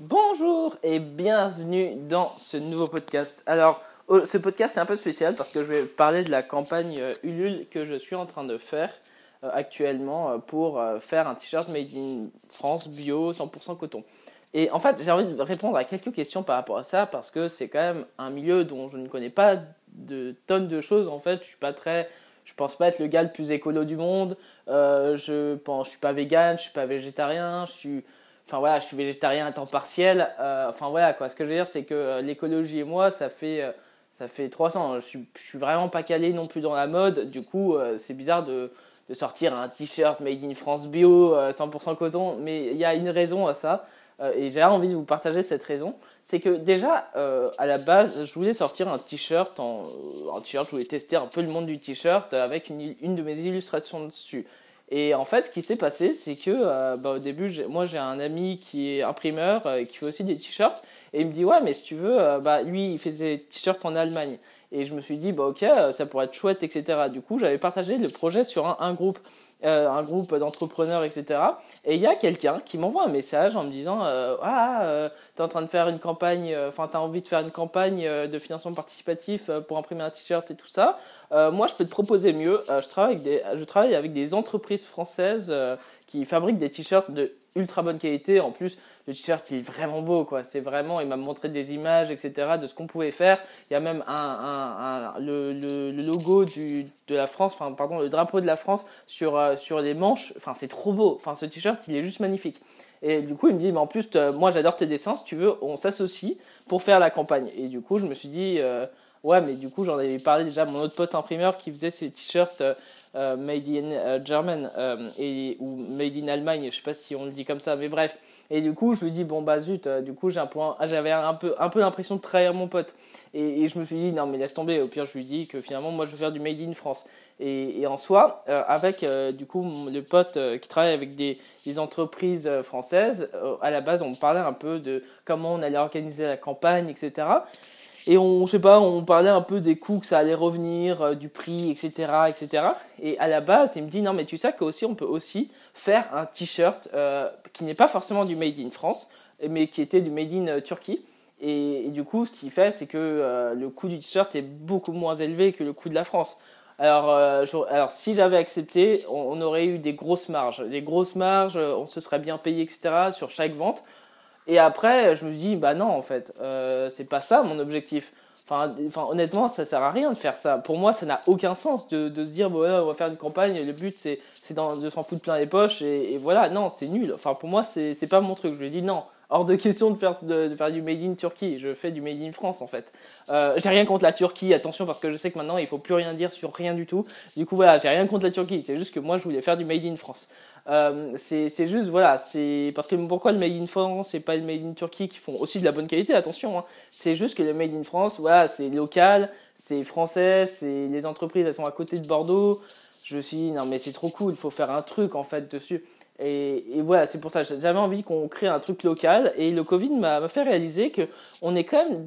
Bonjour et bienvenue dans ce nouveau podcast. Alors, ce podcast c'est un peu spécial parce que je vais parler de la campagne euh, Ulule que je suis en train de faire euh, actuellement euh, pour faire un t-shirt made in France bio 100% coton. Et en fait, j'ai envie de répondre à quelques questions par rapport à ça parce que c'est quand même un milieu dont je ne connais pas de tonnes de choses. En fait, je suis pas très je pense pas être le gars le plus écolo du monde. Je pense, je suis pas vegan, je suis pas végétarien, je suis, enfin voilà, je suis végétarien à temps partiel. Euh, enfin voilà quoi. Ce que je veux dire, c'est que euh, l'écologie et moi, ça fait, ça fait 300. Je suis, suis vraiment pas calé non plus dans la mode. Du coup, c'est bizarre de, de sortir un t-shirt made in France bio, 100% coton. Mais il y a une raison à ça. Euh, et j'ai envie de vous partager cette raison, c'est que déjà euh, à la base, je voulais sortir un t-shirt, en, euh, t-shirt, je voulais tester un peu le monde du t-shirt avec une, une de mes illustrations dessus. Et en fait, ce qui s'est passé, c'est que bah, au début, moi j'ai un ami qui est imprimeur et qui fait aussi des t-shirts, et il me dit ouais, mais si tu veux, bah lui il fait des t-shirts en Allemagne. Et je me suis dit bah ok, ça pourrait être chouette, etc. Du coup, j'avais partagé le projet sur un, groupe. Euh, un groupe d'entrepreneurs, etc. Et il y a quelqu'un qui m'envoie un message en me disant euh, Ah, euh, tu es en train de faire une campagne, enfin, tu as envie de faire une campagne de financement participatif pour imprimer un t-shirt et tout ça. moi, je peux te proposer mieux. je, travaille avec des, je travaille avec des entreprises françaises qui fabriquent des t-shirts de ultra bonne qualité. En plus, le t-shirt il est vraiment beau, quoi. C'est vraiment, il m'a montré des images, etc. de ce qu'on pouvait faire. Il y a même un, le, logo du, de la France, enfin pardon, le drapeau de la France sur euh, sur les manches. Enfin, c'est trop beau. Enfin, ce t-shirt il est juste magnifique. Et du coup, il me dit, mais en plus, moi j'adore tes dessins. Si tu veux, on s'associe pour faire la campagne. Et du coup, je me suis dit. Euh, ouais, mais du coup, j'en avais parlé déjà à mon autre pote imprimeur qui faisait ces t-shirts euh, euh, made in euh, German et, ou made in Allemagne, je sais pas si on le dit comme ça, mais bref. Et du coup, je lui dis bon bah zut, du coup j'ai un point, ah, j'avais un peu, un peu l'impression de trahir mon pote. Et, je me suis dit non mais laisse tomber. Au pire, je lui dis que finalement moi je veux faire du made in France. Et, en soi, avec du coup le pote qui travaille avec des, des entreprises françaises, à la base on parlait un peu de comment on allait organiser la campagne, etc. Et on, sais pas, on parlait un peu des coûts que ça allait revenir, euh, du prix, etc., etc. Et à la base, il me dit non, mais tu sais qu'aussi on peut aussi faire un t-shirt euh, qui n'est pas forcément du made in France, mais qui était du made in euh, Turquie. Et, du coup, ce qu'il fait, c'est que le coût du t-shirt est beaucoup moins élevé que le coût de la France. Alors, alors si j'avais accepté, on, on, aurait eu des grosses marges, des grosses marges, on se serait bien payé, etc. sur chaque vente. Et après, je me dis, bah non, en fait, euh, c'est pas ça mon objectif. Enfin, enfin, honnêtement, ça sert à rien de faire ça. Pour moi, ça n'a aucun sens de, de se dire, bon, on va faire une campagne, le but, c'est, de s'en foutre plein les poches, et, voilà. Non, c'est nul. Enfin, pour moi, c'est, pas mon truc. Je lui dis, non, hors de question de faire, de, faire du made in Turquie. Je fais du made in France, en fait. Euh, j'ai rien contre la Turquie, attention, parce que je sais que maintenant, il faut plus rien dire sur rien du tout. Du coup, voilà, j'ai rien contre la Turquie. C'est juste que moi, je voulais faire du made in France. Euh, c'est juste, voilà, c'est parce que pourquoi le Made in France et pas le Made in Turquie qui font aussi de la bonne qualité, attention, hein. c'est juste que le Made in France, voilà, c'est local, c'est français, c'est les entreprises, elles sont à côté de Bordeaux. Je me suis non, mais c'est trop cool, il faut faire un truc en fait dessus. Et, voilà, c'est pour ça, j'avais envie qu'on crée un truc local. Et le Covid m'a fait réaliser que on est quand même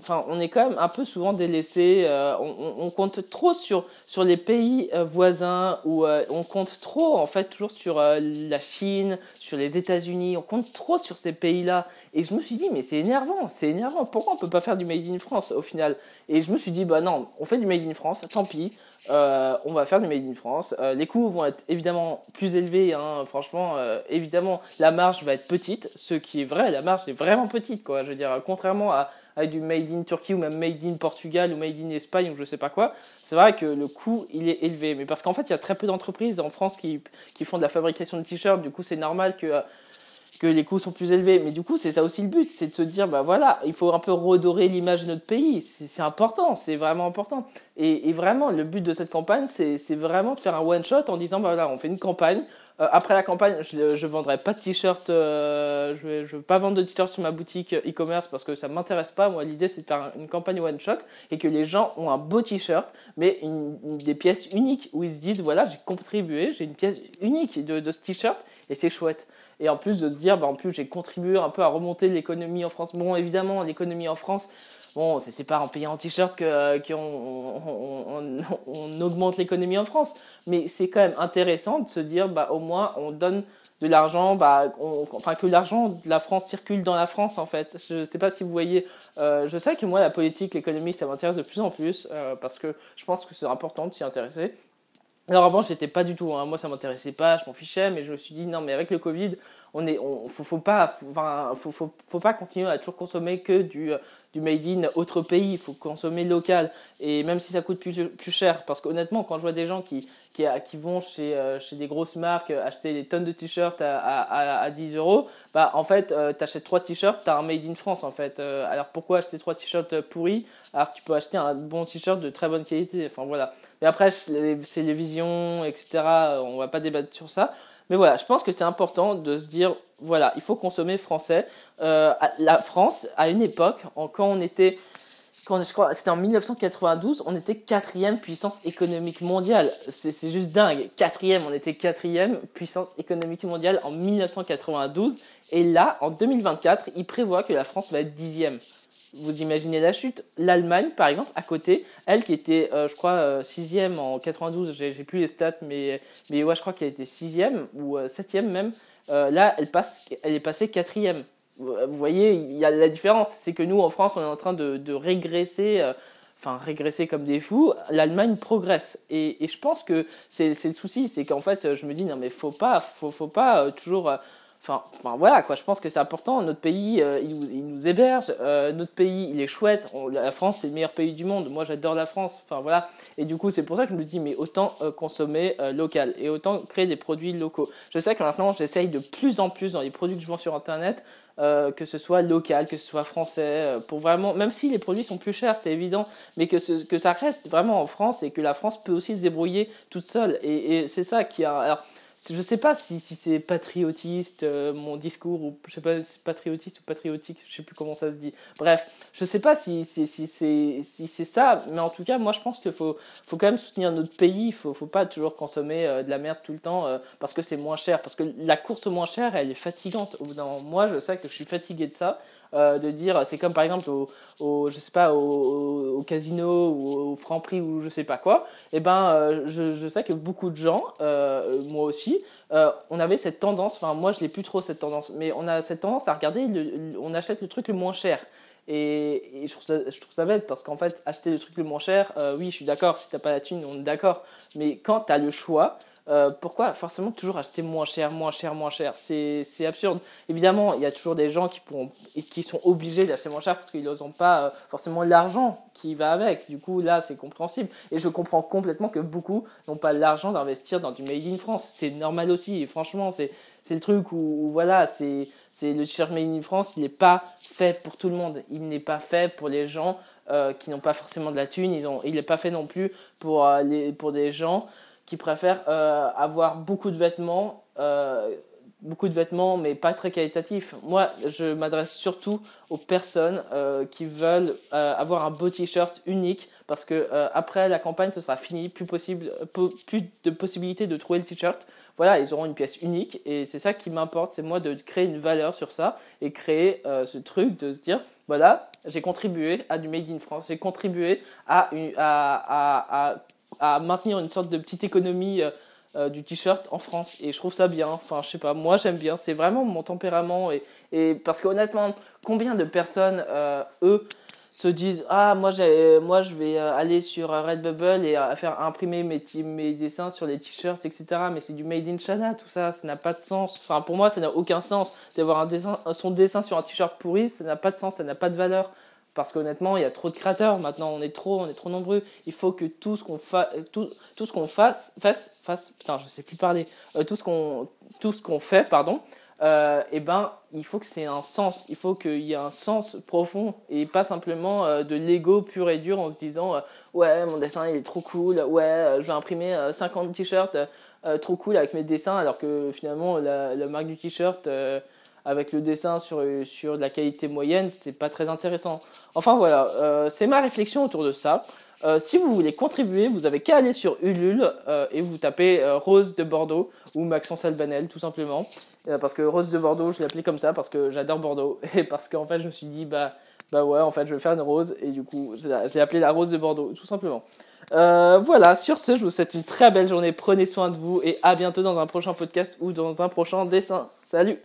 enfin, est quand même un peu souvent délaissé. Euh, on, on, compte trop sur sur les pays euh, voisins ou euh, on compte trop en fait toujours sur la Chine, sur les États-Unis. On compte trop sur ces pays-là. Et je me suis dit, mais c'est énervant, c'est énervant. Pourquoi on peut pas faire du Made in France au final? Et je me suis dit, bah non, on fait du Made in France, tant pis. Euh, on va faire du Made in France. Euh, les coûts vont être évidemment plus élevés. Hein. Franchement, euh, évidemment, la marge va être petite. Ce qui est vrai, la marge est vraiment petite. Quoi. Je veux dire, contrairement à, du Made in Turquie ou même Made in Portugal ou Made in Espagne ou je sais pas quoi, c'est vrai que le coût, il est élevé. Mais parce qu'en fait, il y a très peu d'entreprises en France qui, qui font de la fabrication de t-shirts. Du coup, c'est normal que que les coûts sont plus élevés. Mais du coup, c'est ça aussi le but, c'est de se dire, bah voilà, il faut un peu redorer l'image de notre pays. C'est important, c'est vraiment important. Et, et, vraiment, le but de cette campagne, c'est vraiment de faire un one shot en disant, bah voilà, on fait une campagne. Euh, après la campagne, je je vendrai pas de t-shirt, euh, je, je veux pas vendre de t-shirt sur ma boutique e-commerce parce que ça m'intéresse pas. Moi, l'idée c'est de faire une campagne one shot et que les gens ont un beau t-shirt, mais une, des pièces uniques où ils se disent voilà, j'ai contribué, j'ai une pièce unique de, de ce t-shirt et c'est chouette. Et en plus de se dire, bah, en plus j'ai contribué un peu à remonter l'économie en France. Bon, évidemment, l'économie en France, bon, c'est pas en payant en t-shirt qu'on euh, on, on, augmente l'économie en France, mais c'est quand même intéressant de se dire, bah, au moins on donne de l'argent, bah, enfin que l'argent de la France circule dans la France en fait. Je sais pas si vous voyez, euh, je sais que moi la politique, l'économie, ça m'intéresse de plus en plus euh, parce que je pense que c'est important de s'y intéresser. Alors avant, j'étais pas du tout, hein. moi ça m'intéressait pas, je m'en fichais, mais je me suis dit non mais avec le Covid, on est, on, faut, faut pas, faut, faut, faut, pas continuer à toujours consommer que du, euh, du made in autre pays. Il faut consommer local. Et même si ça coûte plus, plus cher, parce qu'honnêtement, quand je vois des gens qui, qui, qui vont chez, euh, chez des grosses marques acheter des tonnes de t-shirts à, à, à, 10 euros, bah, en fait, euh, tu achètes trois t-shirts, tu as un made in France, en fait. alors pourquoi acheter trois t-shirts pourris alors que tu peux acheter un bon t-shirt de très bonne qualité? Enfin voilà. Mais après, c'est les visions, etc. On va pas débattre sur ça. Mais voilà, je pense que c'est important de se dire, voilà, il faut consommer français. Euh, la France, à une époque, quand on était, je crois, c'était en 1992, on était quatrième puissance économique mondiale. C'est juste dingue. Quatrième, on était quatrième puissance économique mondiale en 1992. Et là, en 2024, il prévoit que la France va être dixième vous imaginez la chute. L'Allemagne, par exemple, à côté, elle qui était, euh, je crois, euh, sixième en 92, j'ai, plus les stats, mais, mais ouais, je crois qu'elle était sixième ou euh, septième même. là, elle, passe, elle est passée quatrième. Vous voyez, il y a la différence. C'est que nous, en France, on est en train de, régresser, enfin, régresser comme des fous. L'Allemagne progresse. Et, je pense que c'est, c'est le souci, c'est qu'en fait, je me dis, non, mais faut pas, faut, faut pas toujours Enfin, voilà quoi, je pense que c'est important. Notre pays, euh, il, nous, héberge. Euh, notre pays, il est chouette. la France, c'est le meilleur pays du monde. Moi, j'adore la France. Enfin voilà. Et du coup, c'est pour ça que je me dis, mais autant euh, consommer local et autant créer des produits locaux. Je sais que maintenant, j'essaye de plus en plus dans les produits que je vends sur Internet, que ce soit local, que ce soit français, pour vraiment, même si les produits sont plus chers, c'est évident, mais que, que ça reste vraiment en France et que la France peut aussi se débrouiller toute seule. Et, et c'est ça qui a. Alors, je sais pas si, si c'est patriotiste euh, mon discours ou je sais pas si patriotiste ou patriotique je sais plus comment ça se dit. Bref je sais pas si si si si c'est ça mais en tout cas moi je pense qu'il faut faut quand même soutenir notre pays. Il faut faut pas toujours consommer euh, de la merde tout le temps euh, parce que c'est moins cher. Parce que la course moins chère elle est fatigante. Au moi je sais que je suis fatigué de ça de dire c'est comme par exemple au, au je sais pas au, au, casino ou au Franprix ou je sais pas quoi. Et eh ben je, sais que beaucoup de gens moi aussi on avait cette tendance enfin moi je l'ai plus trop cette tendance mais on a cette tendance à regarder on achète le truc le moins cher et, je, trouve ça, je trouve ça bête parce qu'en fait, acheter le truc le moins cher, oui, je suis d'accord, si t'as pas la thune, on est d'accord. Mais quand tu as le choix, euh, pourquoi forcément toujours acheter moins cher, moins cher, moins cher? C'est absurde. Évidemment, il y a toujours des gens qui, pourront, qui sont obligés d'acheter moins cher parce qu'ils n'ont pas euh, forcément l'argent qui va avec. Du coup, là, c'est compréhensible. Et je comprends complètement que beaucoup n'ont pas l'argent d'investir dans du Made in France. C'est normal aussi. Franchement, c'est le truc où, voilà, c'est le t-shirt Made in France, il n'est pas fait pour tout le monde. Il n'est pas fait pour les gens euh, qui n'ont pas forcément de la thune. Ils ont, il n'est pas fait non plus pour, les, pour des gens qui préfèrent euh, avoir beaucoup de vêtements, euh, beaucoup de vêtements, mais pas très qualitatifs. Moi, je m'adresse surtout aux personnes euh, qui veulent avoir un beau t-shirt unique, parce que après la campagne, ce sera fini, plus possible, plus de possibilités de trouver le t-shirt. Voilà, ils auront une pièce unique, et c'est ça qui m'importe, c'est moi de créer une valeur sur ça et créer ce truc de se dire, voilà, j'ai contribué à du Made in France, j'ai contribué à, à, à, à à maintenir une sorte de petite économie euh, euh, du t-shirt en France. Et je trouve ça bien. Enfin je sais pas. Moi j'aime bien. C'est vraiment mon tempérament. Et, et parce qu'honnêtement combien de personnes euh, eux se disent ah moi moi je vais aller sur Redbubble et faire imprimer mes, mes dessins sur les t-shirts etc mais c'est du made in China tout ça. Ça n'a pas de sens. Enfin pour moi ça n'a aucun sens d'avoir un dessin son dessin sur un t-shirt pourri. Ça n'a pas de sens. Ça n'a pas de valeur parce qu'honnêtement, il y a trop de créateurs. Maintenant, on est trop, on est trop nombreux. Il faut que tout ce qu'on fasse, tout, ce qu'on fasse, fasse, fasse, putain, je sais plus parler. Euh, tout ce qu'on, tout ce qu'on fait, pardon. Euh, eh ben, il faut que c'est un sens. Il faut qu'il y ait un sens profond et pas simplement euh, de l'ego pur et dur en se disant ouais, mon dessin il est trop cool. Ouais, je vais imprimer 50 t-shirts trop cool avec mes dessins, alors que finalement la, la marque du t-shirt avec le dessin sur, sur de la qualité moyenne, c'est pas très intéressant. Enfin voilà, euh, c'est ma réflexion autour de ça. Euh, si vous voulez contribuer, vous avez qu'à aller sur Ulule euh, et vous tapez Rose de Bordeaux ou Maxence Albanel tout simplement. parce que Rose de Bordeaux, je l'ai appelé comme ça parce que j'adore Bordeaux et parce qu'en fait je me suis dit bah bah ouais en fait je vais faire une rose et du coup j'ai appelé la Rose de Bordeaux tout simplement. voilà, sur ce, je vous souhaite une très belle journée. Prenez soin de vous et à bientôt dans un prochain podcast ou dans un prochain dessin. Salut